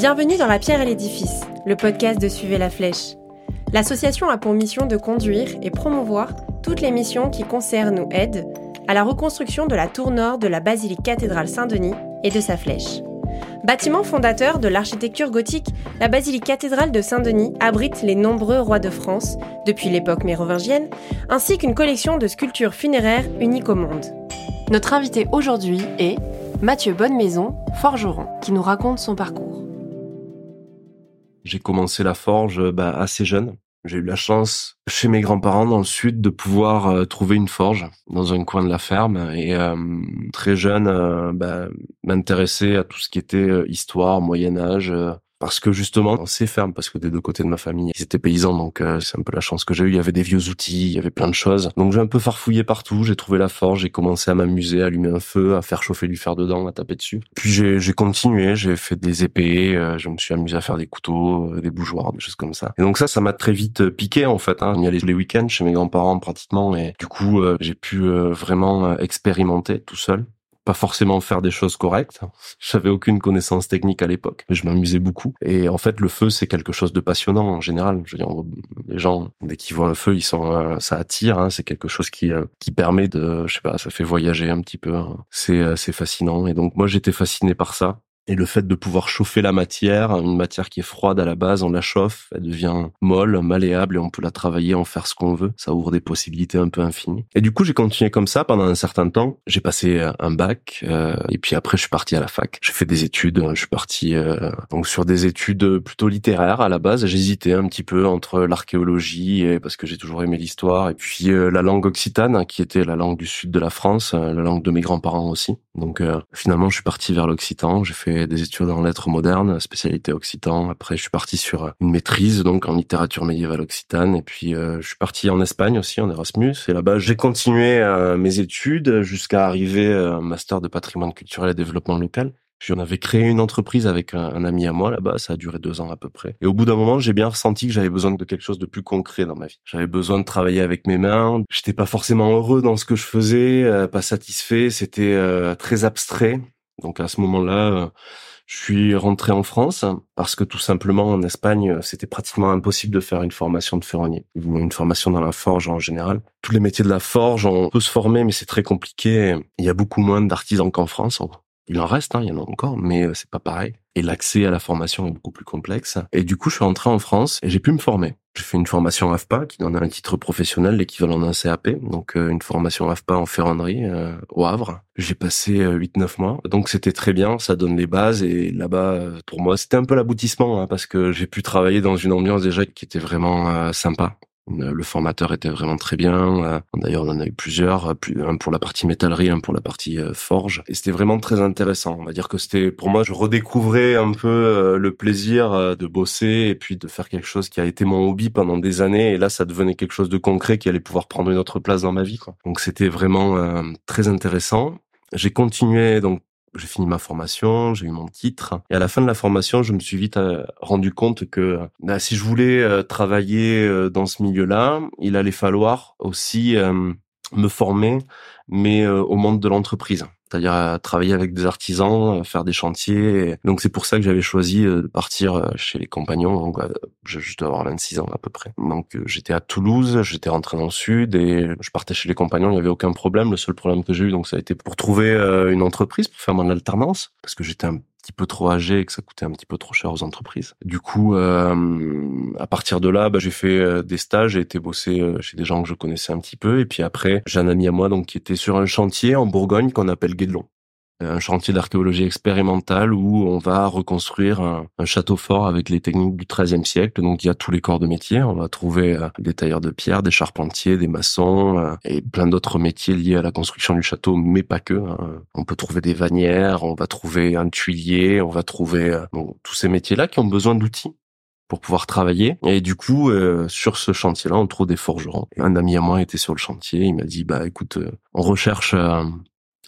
Bienvenue dans La Pierre et l'Édifice, le podcast de Suivez la Flèche. L'association a pour mission de conduire et promouvoir toutes les missions qui concernent ou aident à la reconstruction de la tour nord de la basilique cathédrale Saint-Denis et de sa flèche. Bâtiment fondateur de l'architecture gothique, la basilique cathédrale de Saint-Denis abrite les nombreux rois de France, depuis l'époque mérovingienne, ainsi qu'une collection de sculptures funéraires uniques au monde. Notre invité aujourd'hui est Mathieu Bonnemaison, forgeron, qui nous raconte son parcours. J'ai commencé la forge bah, assez jeune. J'ai eu la chance chez mes grands-parents dans le sud de pouvoir euh, trouver une forge dans un coin de la ferme et euh, très jeune euh, bah, m'intéresser à tout ce qui était histoire, Moyen Âge, parce que justement c'est ferme parce que des deux côtés de ma famille ils étaient paysans donc euh, c'est un peu la chance que j'ai eu il y avait des vieux outils il y avait plein de choses. Donc j'ai un peu farfouillé partout j'ai trouvé la forge j'ai commencé à m'amuser à allumer un feu à faire chauffer du fer dedans à taper dessus. Puis j'ai continué j'ai fait des épées euh, je me suis amusé à faire des couteaux euh, des bougeoirs des choses comme ça. Et donc ça ça m'a très vite piqué en fait hein. y allait les week-ends chez mes grands-parents pratiquement et du coup j'ai pu vraiment expérimenter tout seul pas forcément faire des choses correctes. J'avais aucune connaissance technique à l'époque, mais je m'amusais beaucoup. Et en fait, le feu, c'est quelque chose de passionnant en général. Je veux dire, les gens, dès qu'ils voient un feu, ils sont, euh, ça attire. Hein, c'est quelque chose qui euh, qui permet de, je sais pas, ça fait voyager un petit peu. Hein. C'est euh, c'est fascinant. Et donc moi, j'étais fasciné par ça. Et le fait de pouvoir chauffer la matière, une matière qui est froide à la base, on la chauffe, elle devient molle, malléable et on peut la travailler, en faire ce qu'on veut. Ça ouvre des possibilités un peu infinies. Et du coup, j'ai continué comme ça pendant un certain temps. J'ai passé un bac euh, et puis après, je suis parti à la fac. J'ai fait des études. Je suis parti euh, donc sur des études plutôt littéraires à la base. J'hésitais un petit peu entre l'archéologie parce que j'ai toujours aimé l'histoire et puis euh, la langue occitane qui était la langue du sud de la France, la langue de mes grands-parents aussi. Donc finalement, je suis parti vers l'occitan. J'ai fait des études en lettres modernes, spécialité occitan. Après, je suis parti sur une maîtrise donc en littérature médiévale occitane. Et puis, euh, je suis parti en Espagne aussi, en Erasmus. Et là-bas, j'ai continué euh, mes études jusqu'à arriver à un master de patrimoine culturel et développement local. J'en avais créé une entreprise avec un, ami à moi là-bas, ça a duré deux ans à peu près. Et au bout d'un moment, j'ai bien ressenti que j'avais besoin de quelque chose de plus concret dans ma vie. J'avais besoin de travailler avec mes mains. J'étais pas forcément heureux dans ce que je faisais, euh, pas satisfait. C'était très abstrait. Donc à ce moment-là, euh, je suis rentré en France parce que tout simplement en Espagne, c'était pratiquement impossible de faire une formation de ferronnier. Une formation dans la forge en général. Tous les métiers de la forge, on peut se former, mais c'est très compliqué. Il y a beaucoup moins d'artisans qu'en France. Il en reste, hein, il y en a encore, mais euh, c'est pas pareil. Et l'accès à la formation est beaucoup plus complexe. Et du coup, je suis rentré en France et j'ai pu me former. J'ai fait une formation AFPA qui donne un titre professionnel, l'équivalent d'un CAP. Donc euh, une formation AFPA en ferronnerie euh, au Havre. J'ai passé 8-9 mois. Donc c'était très bien, ça donne les bases. Et là-bas, pour moi, c'était un peu l'aboutissement hein, parce que j'ai pu travailler dans une ambiance déjà qui était vraiment sympa. Euh, le formateur était vraiment très bien. Euh, d'ailleurs, on en a eu plusieurs, euh, un pour la partie métallerie, un pour la partie forge. Et c'était vraiment très intéressant. On va dire que c'était, pour moi, je redécouvrais un peu le plaisir de bosser et puis de faire quelque chose qui a été mon hobby pendant des années. Et là, ça devenait quelque chose de concret qui allait pouvoir prendre une autre place dans ma vie. Quoi. Donc, c'était vraiment très intéressant. J'ai continué donc j'ai fini ma formation, j'ai eu mon titre. Et à la fin de la formation, je me suis vite euh, rendu compte que bah, si je voulais euh, travailler euh, dans ce milieu-là, il allait falloir aussi me former, mais au monde de l'entreprise c'est-à-dire travailler avec des artisans, faire des chantiers. Donc c'est pour ça que j'avais choisi de partir chez les compagnons. Donc je dois avoir 26 ans à peu près. Donc j'étais à Toulouse, j'étais rentré dans le sud et je partais chez les compagnons. Il n'y avait aucun problème. Le seul problème que j'ai eu, donc ça a été pour trouver une entreprise pour faire mon alternance parce que j'étais un petit peu trop âgé et que ça coûtait un petit peu trop cher aux entreprises. Du coup, euh, à partir de là, bah, j'ai fait euh, des stages, j'ai été bosser euh, chez des gens que je connaissais un petit peu. Et puis après, j'ai un ami à moi donc qui était sur un chantier en Bourgogne qu'on appelle Guédelon un chantier d'archéologie expérimentale où on va reconstruire un, château fort avec les techniques du XIIIe siècle. Donc il y a tous les corps de métier. On va trouver euh, des tailleurs de pierre, des charpentiers, des maçons euh, et plein d'autres métiers liés à la construction du château, mais pas que. Hein. On peut trouver des vannières, on va trouver un tuilier, on va trouver euh, tous ces métiers-là qui ont besoin d'outils pour pouvoir travailler. Et du coup, sur ce chantier-là, on trouve des forgerons. un ami à moi était sur le chantier. Il m'a dit, bah écoute, on recherche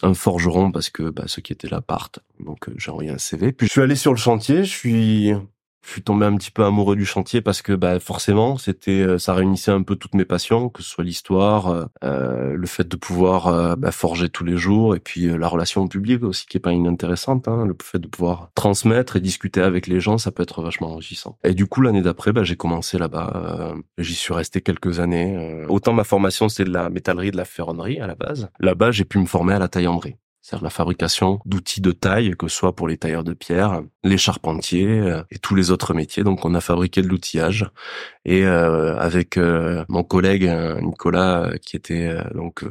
un forgeron parce que bah, ceux qui étaient là partent. Donc euh, j'ai envoyé un CV. Puis je suis allé sur le chantier, je suis Je suis tombé un petit peu amoureux du chantier parce que bah, forcément, c'était, euh, ça réunissait un peu toutes mes passions, que ce soit l'histoire, euh, euh le fait de pouvoir euh, bah, forger tous les jours, et puis la relation au public aussi qui est pas inintéressante. Hein, le fait de pouvoir transmettre et discuter avec les gens, ça peut être vachement enrichissant. Et du coup, l'année d'après, bah, j'ai commencé là-bas. J'y suis resté quelques années. Autant ma formation, c'est de la métallerie, de la ferronnerie à la base. Là-bas, j'ai pu me former à la taillanderie c'est-à-dire la fabrication d'outils de taille, que ce soit pour les tailleurs de pierre, les charpentiers euh, et tous les autres métiers. Donc on a fabriqué de l'outillage et euh, avec euh, mon collègue Nicolas qui était donc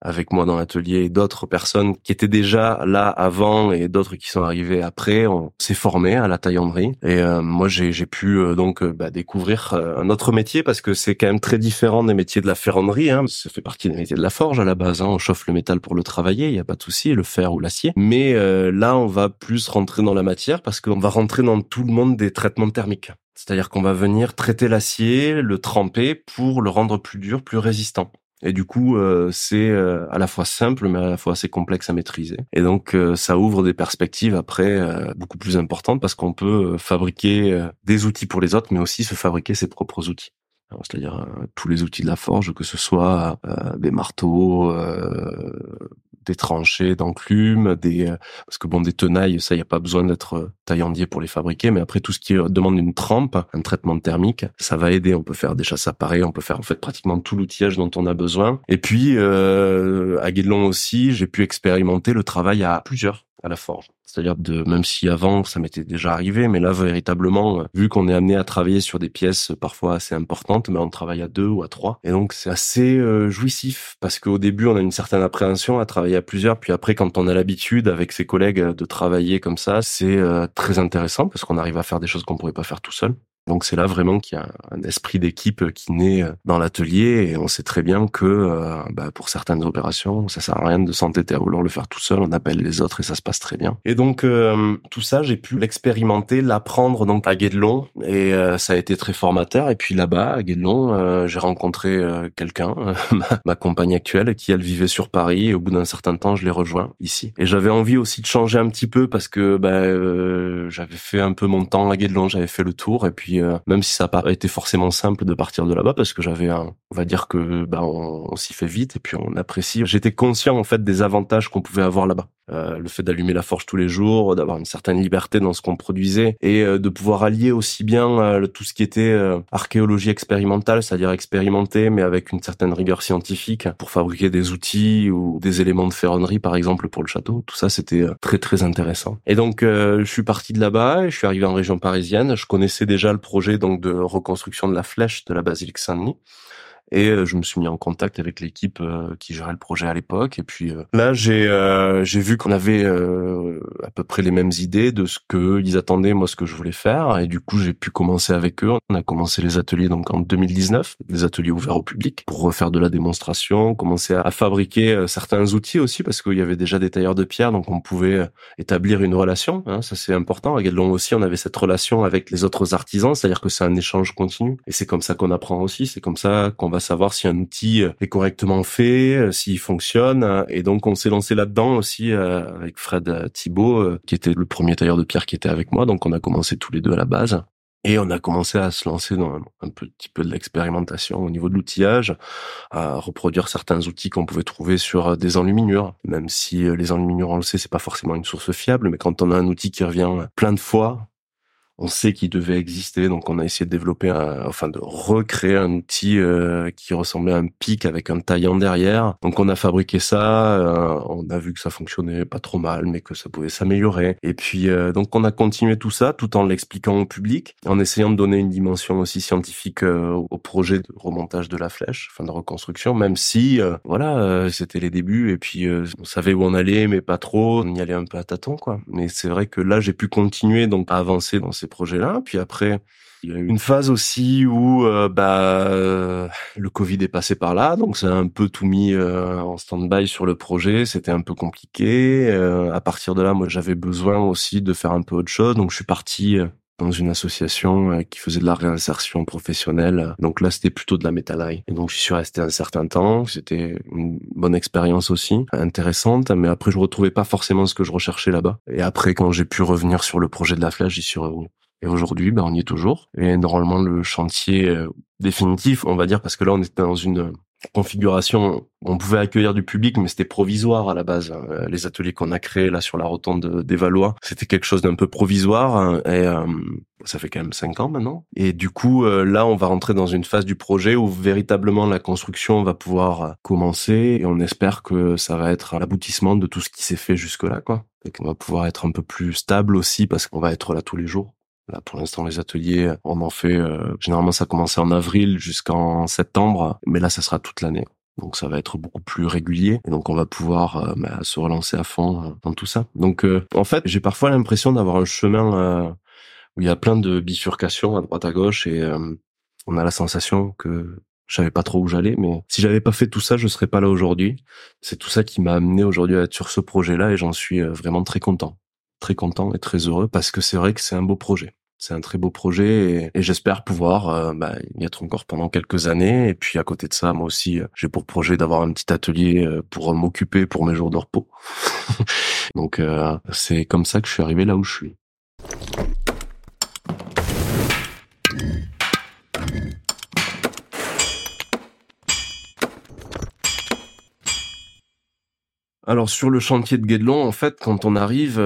avec moi dans l'atelier et d'autres personnes qui étaient déjà là avant et d'autres qui sont arrivés après. On s'est formé à la taillanderie et euh, moi j'ai pu euh, donc euh, bah, découvrir un autre métier parce que c'est quand même très différent des métiers de la ferronnerie. Hein. Ça fait partie des métiers de la forge à la base. Hein. On chauffe le métal pour le travailler, il n'y a pas de souci, le fer ou l'acier. Mais là on va plus rentrer dans la matière parce qu'on va rentrer dans tout le monde des traitements thermiques. C'est-à-dire qu'on va venir traiter l'acier, le tremper pour le rendre plus dur, plus résistant. Et du coup, euh, c'est euh, à la fois simple, mais à la fois assez complexe à maîtriser. Et donc, euh, ça ouvre des perspectives après beaucoup plus importantes parce qu'on peut fabriquer des outils pour les autres, mais aussi se fabriquer ses propres outils. C'est-à-dire tous les outils de la forge, que ce soit des marteaux, des tranchées d'enclume, des euh, parce que bon des tenailles, ça y a pas besoin d'être euh, taillandier pour les fabriquer, mais après tout ce qui euh, demande une trempe, un traitement thermique, ça va aider. On peut faire des chasses appareils, on peut faire en fait pratiquement tout l'outillage dont on a besoin. Et puis euh, à Guédelon aussi, j'ai pu expérimenter le travail à plusieurs à la forge. C'est-à-dire de même si avant ça m'était déjà arrivé, mais là véritablement, vu qu'on est amené à travailler sur des pièces parfois assez importantes, mais on travaille à deux ou à trois, et donc c'est assez euh, jouissif parce qu'au début on a une certaine appréhension à travailler à plusieurs, puis après quand on a l'habitude avec ses collègues de travailler comme ça, c'est euh, très intéressant parce qu'on arrive à faire des choses qu'on pourrait pas faire tout seul. Donc c'est là vraiment qu'il y a un esprit d'équipe qui naît euh, dans l'atelier et on sait très bien que euh, bah, pour certaines opérations, ça sert à rien de s'entêter à vouloir le faire tout seul. On appelle les autres et ça se passe très bien. Et donc euh, tout ça, j'ai pu l'expérimenter, l'apprendre donc à Guédelon et ça a été très formateur. Et puis là-bas à Guédelon, j'ai rencontré quelqu'un, ma, compagne actuelle, qui elle vivait sur Paris. Et au bout d'un certain temps, je l'ai rejoint ici. Et j'avais envie aussi de changer un petit peu parce que bah, j'avais fait un peu mon temps à Guédelon, j'avais fait le tour et puis euh, même si ça n'a pas été forcément simple de partir de là-bas, parce que j'avais un, on va dire que bah, on, s'y fait vite et puis on apprécie. J'étais conscient en fait des avantages qu'on pouvait avoir là-bas. Euh, le fait d'allumer la forge tous les jours, d'avoir une certaine liberté dans ce qu'on produisait et euh, de pouvoir allier aussi bien tout ce qui était archéologie expérimentale, c'est-à-dire expérimenter mais avec une certaine rigueur scientifique pour fabriquer des outils ou des éléments de ferronnerie par exemple pour le château. Tout ça c'était très très intéressant. Et donc je suis parti de là-bas je suis arrivé en région parisienne. Je connaissais déjà le projet donc de reconstruction de la flèche de la basilique Saint-Denis. Et euh, je me suis mis en contact avec l'équipe euh, qui gérait le projet à l'époque. Et puis euh, là, j'ai j'ai vu qu'on avait à peu près les mêmes idées de ce que ils attendaient, moi ce que je voulais faire. Et du coup, j'ai pu commencer avec eux. On a commencé les ateliers donc en 2019, des ateliers ouverts au public pour refaire de la démonstration, commencer à, fabriquer certains outils aussi parce qu'il y avait déjà des tailleurs de pierre, donc on pouvait établir une relation. Hein, ça c'est important. À Guédelon aussi, on avait cette relation avec les autres artisans, c'est-à-dire que c'est un échange continu. Et c'est comme ça qu'on apprend aussi. C'est comme ça qu'on va savoir si un outil euh, est correctement fait, euh, s'il fonctionne. Et donc on s'est lancé là-dedans aussi euh, avec Fred Thibault, qui était le premier tailleur de pierre qui était avec moi. Donc on a commencé tous les deux à la base. Et on a commencé à se lancer dans un, petit peu de l'expérimentation au niveau de l'outillage, à reproduire certains outils qu'on pouvait trouver sur des enluminures, même si les enluminures, on le sait, c'est pas forcément une source fiable, mais quand on a un outil qui revient plein de fois, on sait qu'il devait exister, donc on a essayé de développer, un, enfin de recréer un outil euh, qui ressemblait à un pic avec un taillant derrière. Donc on a fabriqué ça, euh, on a vu que ça fonctionnait pas trop mal, mais que ça pouvait s'améliorer. Et puis euh, donc on a continué tout ça tout en l'expliquant au public, en essayant de donner une dimension aussi scientifique au projet de remontage de la flèche, enfin de reconstruction, même si voilà c'était les débuts et puis on savait où on allait, mais pas trop, on y allait un peu à tâtons quoi. Mais c'est vrai que là j'ai pu continuer donc à avancer dans ces projet-là. Puis après, il y a eu une phase aussi où euh, bah le Covid est passé par là, donc ça a un peu tout mis euh, en stand-by sur le projet. C'était un peu compliqué. Euh, à partir de là, moi, j'avais besoin aussi de faire un peu autre chose, donc je suis parti dans une association qui faisait de la réinsertion professionnelle. Donc là, c'était plutôt de la métallerie. Et donc, j'y suis resté un certain temps. C'était une bonne expérience aussi, intéressante. Mais après, je retrouvais pas forcément ce que je recherchais là-bas. Et après, quand j'ai pu revenir sur le projet de la flèche, j'y suis revenu. Et aujourd'hui, ben, on y est toujours. Et normalement, le chantier euh, définitif, on va dire, parce que là, on était dans une configuration, on pouvait accueillir du public, mais c'était provisoire à la base. Euh, les ateliers qu'on a créés là sur la rotonde des Valois, c'était quelque chose d'un peu provisoire. Hein, et euh, ça fait quand même cinq ans maintenant. Et du coup, euh, là, on va rentrer dans une phase du projet où véritablement la construction va pouvoir commencer. Et on espère que ça va être l'aboutissement de tout ce qui s'est fait jusque-là, quoi. Et qu'on va pouvoir être un peu plus stable aussi parce qu'on va être là tous les jours. Là, pour l'instant, les ateliers, on en fait. Euh, généralement, ça a commencé en avril jusqu'en septembre, mais là, ça sera toute l'année. Donc, ça va être beaucoup plus régulier. Et donc, on va pouvoir euh, bah, se relancer à fond euh, dans tout ça. Donc, en fait, j'ai parfois l'impression d'avoir un chemin où il y a plein de bifurcations à droite à gauche, et on a la sensation que je savais pas trop où j'allais, mais si j'avais pas fait tout ça, je serais pas là aujourd'hui. C'est tout ça qui m'a amené aujourd'hui à être sur ce projet-là, et j'en suis vraiment très content très content et très heureux parce que c'est vrai que c'est un beau projet c'est un très beau projet et, j'espère pouvoir euh, bah, y être encore pendant quelques années. Et puis à côté de ça, moi aussi, euh, j'ai pour projet d'avoir un petit atelier euh, pour m'occuper pour mes jours de repos. Donc c'est comme ça que je suis arrivé là où je suis. Alors sur le chantier de Guédelon, en fait, quand on arrive,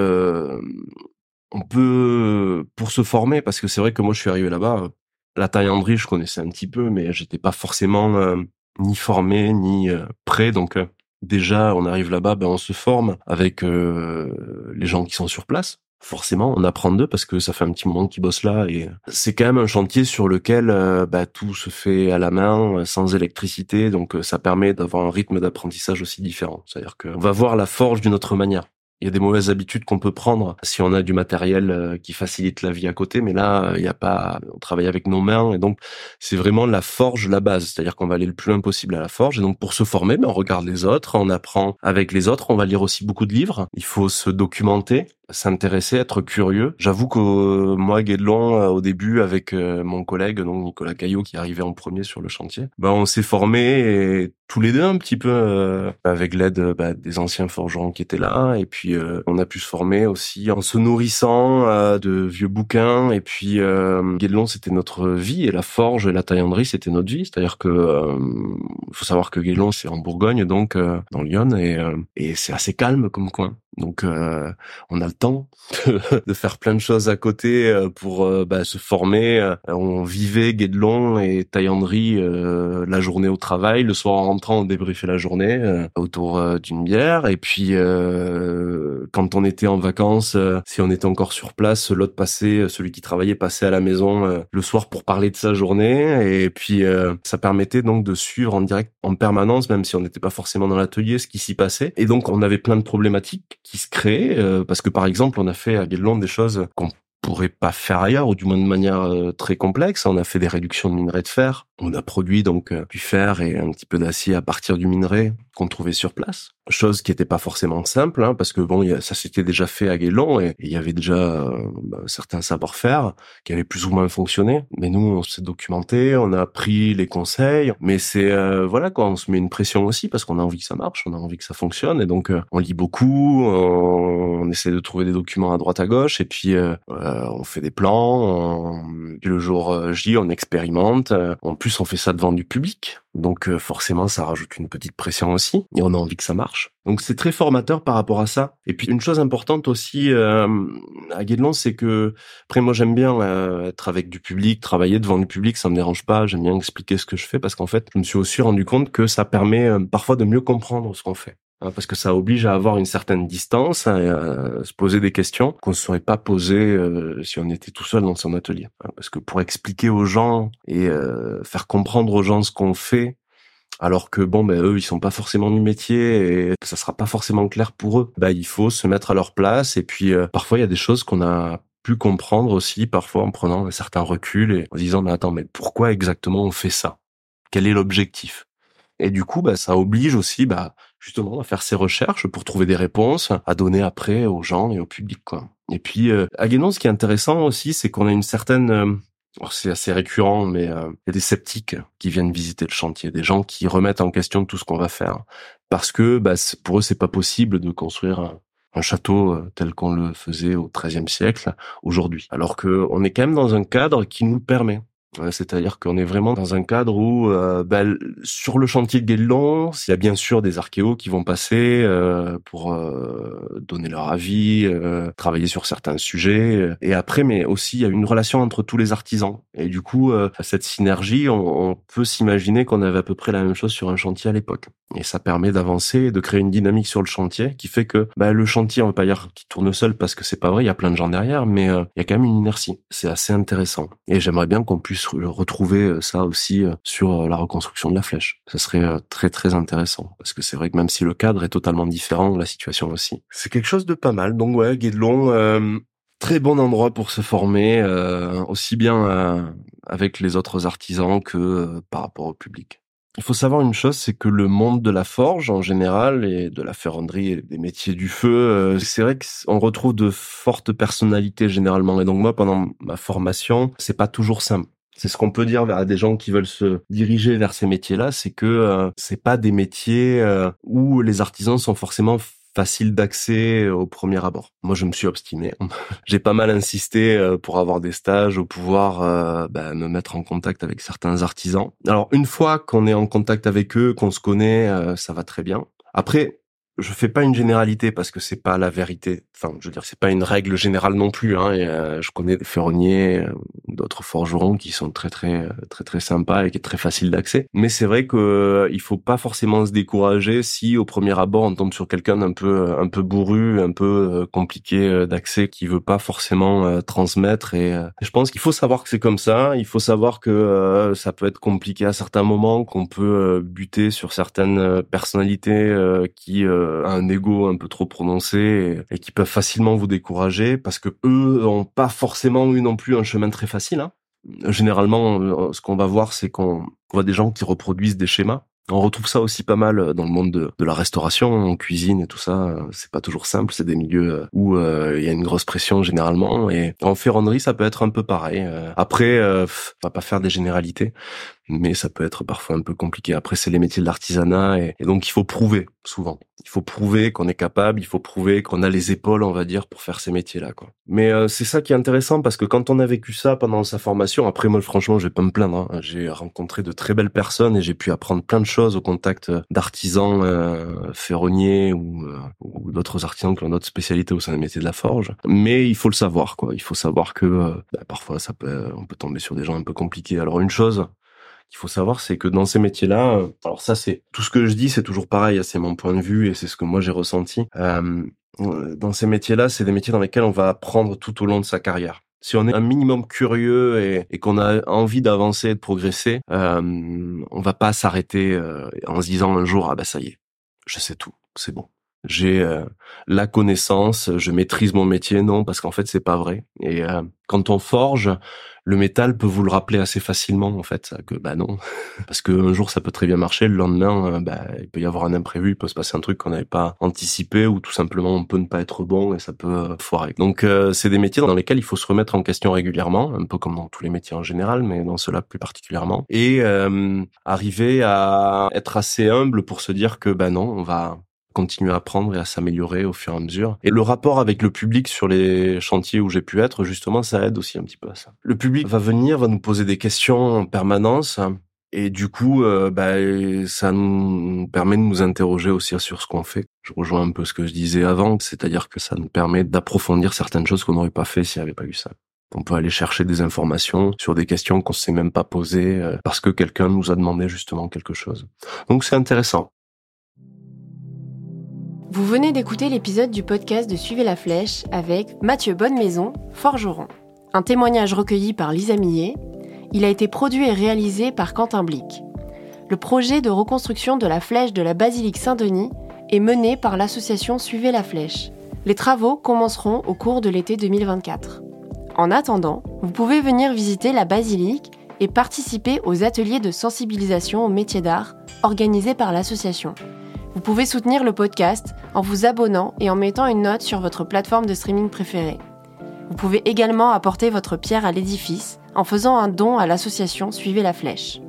on peut pour se former parce que c'est vrai que moi je suis arrivé là-bas euh, la taillanderie je connaissais un petit peu mais j'étais pas forcément euh, ni formé ni euh, prêt. Donc déjà on arrive là-bas ben on se forme avec les gens qui sont sur place. Forcément on apprend d'eux parce que ça fait un petit moment qu'ils bossent là et c'est quand même un chantier sur lequel bah, tout se fait à la main sans électricité. Donc ça permet d'avoir un rythme d'apprentissage aussi différent. C'est-à-dire qu'on va voir la forge d'une autre manière il y a des mauvaises habitudes qu'on peut prendre si on a du matériel euh, qui facilite la vie à côté, mais là, il n'y a pas, on travaille avec nos mains et donc c'est vraiment la forge la base, c'est-à-dire qu'on va aller le plus loin possible à la forge et donc pour se former, ben, on regarde les autres, on apprend avec les autres, on va lire aussi beaucoup de livres, il faut se documenter, s'intéresser, être curieux. J'avoue que euh, moi, Guédelon, euh, au début, avec euh, mon collègue, donc Nicolas Caillot, qui arrivait en premier sur le chantier, bah, on s'est formés tous les deux un petit peu avec l'aide bah, des anciens forgerons qui étaient là. Et puis, on a pu se former aussi en se nourrissant de vieux bouquins. Et puis, Guédelon, c'était notre vie et la forge et la taillanderie, c'était notre vie. C'est-à-dire que faut savoir que Guédelon, c'est en Bourgogne, donc dans Lyon, et, et c'est assez calme comme coin. Donc euh, on a le temps de, faire plein de choses à côté euh, pour euh, bah, se former. On vivait Guédelon et Taillanderie la journée au travail. Le soir en rentrant, on débriefait la journée autour d'une bière. Et puis quand on était en vacances, si on était encore sur place, l'autre passait, celui qui travaillait passait à la maison le soir pour parler de sa journée. Et puis ça permettait donc de suivre en direct, en permanence, même si on n'était pas forcément dans l'atelier, ce qui s'y passait. Et donc on avait plein de problématiques qui se créent, euh, parce que par exemple, on a fait à Guédelon des choses qu'on pourrait pas faire ailleurs, ou du moins de manière euh, très complexe. On a fait des réductions de minerais de fer. On a produit donc euh, du fer et un petit peu d'acier à partir du minerai qu'on trouvait sur place. Chose qui n'était pas forcément simple, hein, parce que bon, ça s'était déjà fait à Guélon et il y avait déjà euh, bah, certains savoir-faire qui avaient plus ou moins fonctionné. Mais nous, on s'est documenté, on a pris les conseils, mais c'est euh, voilà quoi, on se met une pression aussi parce qu'on a envie que ça marche, on a envie que ça fonctionne et donc on lit beaucoup, on, essaie de trouver des documents à droite à gauche et puis on fait des plans. le jour J, on expérimente. En plus, on fait ça devant du public. Donc euh, forcément, ça rajoute une petite pression aussi, et on a envie que ça marche. Donc c'est très formateur par rapport à ça. Et puis une chose importante aussi euh, à Guédelon, c'est que après moi j'aime bien euh, être avec du public, travailler devant du public, ça me dérange pas. J'aime bien expliquer ce que je fais parce qu'en fait, je me suis aussi rendu compte que ça permet parfois de mieux comprendre ce qu'on fait. Hein, parce que ça oblige à avoir une certaine distance, à, se poser des questions qu'on ne saurait pas poser euh, si on était tout seul dans son atelier. Hein, parce que pour expliquer aux gens et euh, faire comprendre aux gens ce qu'on fait, alors que bon, ben eux, ils sont pas forcément du métier et ça sera pas forcément clair pour eux. Ben il faut se mettre à leur place et puis euh, parfois il y a des choses qu'on a pu comprendre aussi parfois en prenant un certain recul et en disant mais attends mais pourquoi exactement on fait ça? Quel est l'objectif? Et du coup, bah, ça oblige aussi, bah, justement, à faire ses recherches pour trouver des réponses, à donner après aux gens et au public, quoi. Et puis, euh, à Guénon, ce qui est intéressant aussi, c'est qu'on a une certaine, euh, c'est assez récurrent, mais euh, il y a des sceptiques qui viennent visiter le chantier, des gens qui remettent en question tout ce qu'on va faire, parce que, bah, pour eux, c'est pas possible de construire un, un château tel qu'on le faisait au XIIIe siècle aujourd'hui. Alors que on est quand même dans un cadre qui nous le permet. C'est-à-dire qu'on est vraiment dans un cadre où, euh, ben, sur le chantier de Guédelon, il y a bien sûr des archéos qui vont passer euh, pour euh, donner leur avis, travailler sur certains sujets. Et après, mais aussi, il y a une relation entre tous les artisans. Et du coup, cette synergie, on peut s'imaginer qu'on avait à peu près la même chose sur un chantier à l'époque. Et ça permet d'avancer de créer une dynamique sur le chantier qui fait que ben, le chantier, on va pas dire qu'il tourne seul parce que c'est pas vrai, il y a plein de gens derrière, mais il y a quand même une inertie. C'est assez intéressant. Et j'aimerais bien qu'on puisse retrouver euh, ça aussi euh, sur euh, la reconstruction de la flèche. Ça serait très très intéressant parce que c'est vrai que même si le cadre est totalement différent, la situation aussi. C'est quelque chose de pas mal. Donc ouais, Guédelon, très bon endroit pour se former, aussi bien avec les autres artisans que par rapport au public. Il faut savoir une chose, c'est que le monde de la forge en général et de la ferronnerie et des métiers du feu, euh, c'est vrai qu'on retrouve de fortes personnalités généralement. Et donc moi, pendant ma formation, c'est pas toujours simple. C'est ce qu'on peut dire à des gens qui veulent se diriger vers ces métiers-là, c'est que euh, c'est pas des métiers euh, où les artisans sont forcément facile d'accès au premier abord. Moi, je me suis obstiné. J'ai pas mal insisté euh, pour avoir des stages, ou pouvoir euh, bah, me mettre en contact avec certains artisans. Alors, une fois qu'on est en contact avec eux, qu'on se connaît, euh, ça va très bien. Après, je fais pas une généralité parce que c'est pas la vérité. Enfin, je veux dire, c'est pas une règle générale non plus. Hein. Euh, je connais des ferronniers, euh, d'autres forgerons qui sont très très très très sympas et qui est très facile d'accès. Mais c'est vrai que euh, il faut pas forcément se décourager si au premier abord on tombe sur quelqu'un un peu un peu bourru, un peu compliqué d'accès, qui veut pas forcément transmettre. Et je pense qu'il faut savoir que c'est comme ça. Il faut savoir que ça peut être compliqué à certains moments, qu'on peut buter sur certaines personnalités qui euh, un ego un peu trop prononcé et, qui peuvent facilement vous décourager parce que eux ont pas forcément eu non plus un chemin très facile. Hein. Généralement, euh, ce qu'on va voir, c'est qu'on voit des gens qui reproduisent des schémas on retrouve ça aussi pas mal dans le monde de, la restauration, en cuisine et tout ça. C'est pas toujours simple. C'est des milieux où euh, il y a une grosse pression généralement. Et en ferronnerie, ça peut être un peu pareil. Après, on va pas faire des généralités, mais ça peut être parfois un peu compliqué. Après, c'est les métiers de l'artisanat et, donc il faut prouver souvent. Il faut prouver qu'on est capable, il faut prouver qu'on a les épaules, on va dire, pour faire ces métiers-là. Quoi. Mais euh, c'est ça qui est intéressant parce que quand on a vécu ça pendant sa formation, après moi, franchement, je vais pas me plaindre. Hein. J'ai rencontré de très belles personnes et j'ai pu apprendre plein de choses au contact d'artisans euh, ferronniers ou, euh, ou d'autres artisans qui ont d'autres spécialités au sein des métiers de la forge. Mais il faut le savoir, quoi. Il faut savoir que bah, parfois, ça peut, on peut tomber sur des gens un peu compliqués. Alors une chose, qu'il faut savoir, c'est que dans ces métiers-là, euh, alors ça c'est tout ce que je dis, c'est toujours pareil, hein, c'est mon point de vue et c'est ce que moi j'ai ressenti. Euh, dans ces métiers-là, c'est des métiers dans lesquels on va apprendre tout au long de sa carrière. Si on est un minimum curieux et, qu'on a envie d'avancer et de progresser, euh, on va pas s'arrêter euh, en se disant un jour ah bah ça y est, je sais tout, c'est bon j'ai euh, la connaissance, je maîtrise mon métier. Non, parce qu'en fait, c'est pas vrai. Et euh, quand on forge, le métal peut vous le rappeler assez facilement, en fait, que bah non, parce qu'un jour ça peut très bien marcher, le lendemain, euh, bah, il peut y avoir un imprévu, il peut se passer un truc qu'on n'avait pas anticipé, ou tout simplement on peut ne pas être bon et ça peut foirer. Donc c'est des métiers dans lesquels il faut se remettre en question régulièrement, un peu comme dans tous les métiers en général, mais dans cela plus particulièrement, et arriver à être assez humble pour se dire que bah non, on va continuer à apprendre et à s'améliorer au fur et à mesure. Et le rapport avec le public sur les chantiers où j'ai pu être, justement, ça aide aussi un petit peu à ça. Le public va venir, va nous poser des questions en permanence. Et du coup, euh, bah, ça nous permet de nous interroger aussi sur ce qu'on fait. Je rejoins un peu ce que je disais avant, c'est-à-dire que ça nous permet d'approfondir certaines choses qu'on n'aurait pas fait s'il n'y avait pas eu ça. On peut aller chercher des informations sur des questions qu'on ne s'est même pas posées euh, parce que quelqu'un nous a demandé justement quelque chose. Donc c'est intéressant. Vous venez d'écouter l'épisode du podcast de Suivez la Flèche avec Mathieu Bonnemaison, forgeron. Un témoignage recueilli par Lisa Millet. Il a été produit et réalisé par Quentin Blic. Le projet de reconstruction de la flèche de la basilique Saint-Denis est mené par l'association Suivez la Flèche. Les travaux commenceront au cours de l'été 2024. En attendant, vous pouvez venir visiter la basilique et participer aux ateliers de sensibilisation au métier d'art organisés par l'association. Vous pouvez soutenir le podcast en vous abonnant et en mettant une note sur votre plateforme de streaming préférée. Vous pouvez également apporter votre pierre à l'édifice en faisant un don à l'association Suivez la Flèche.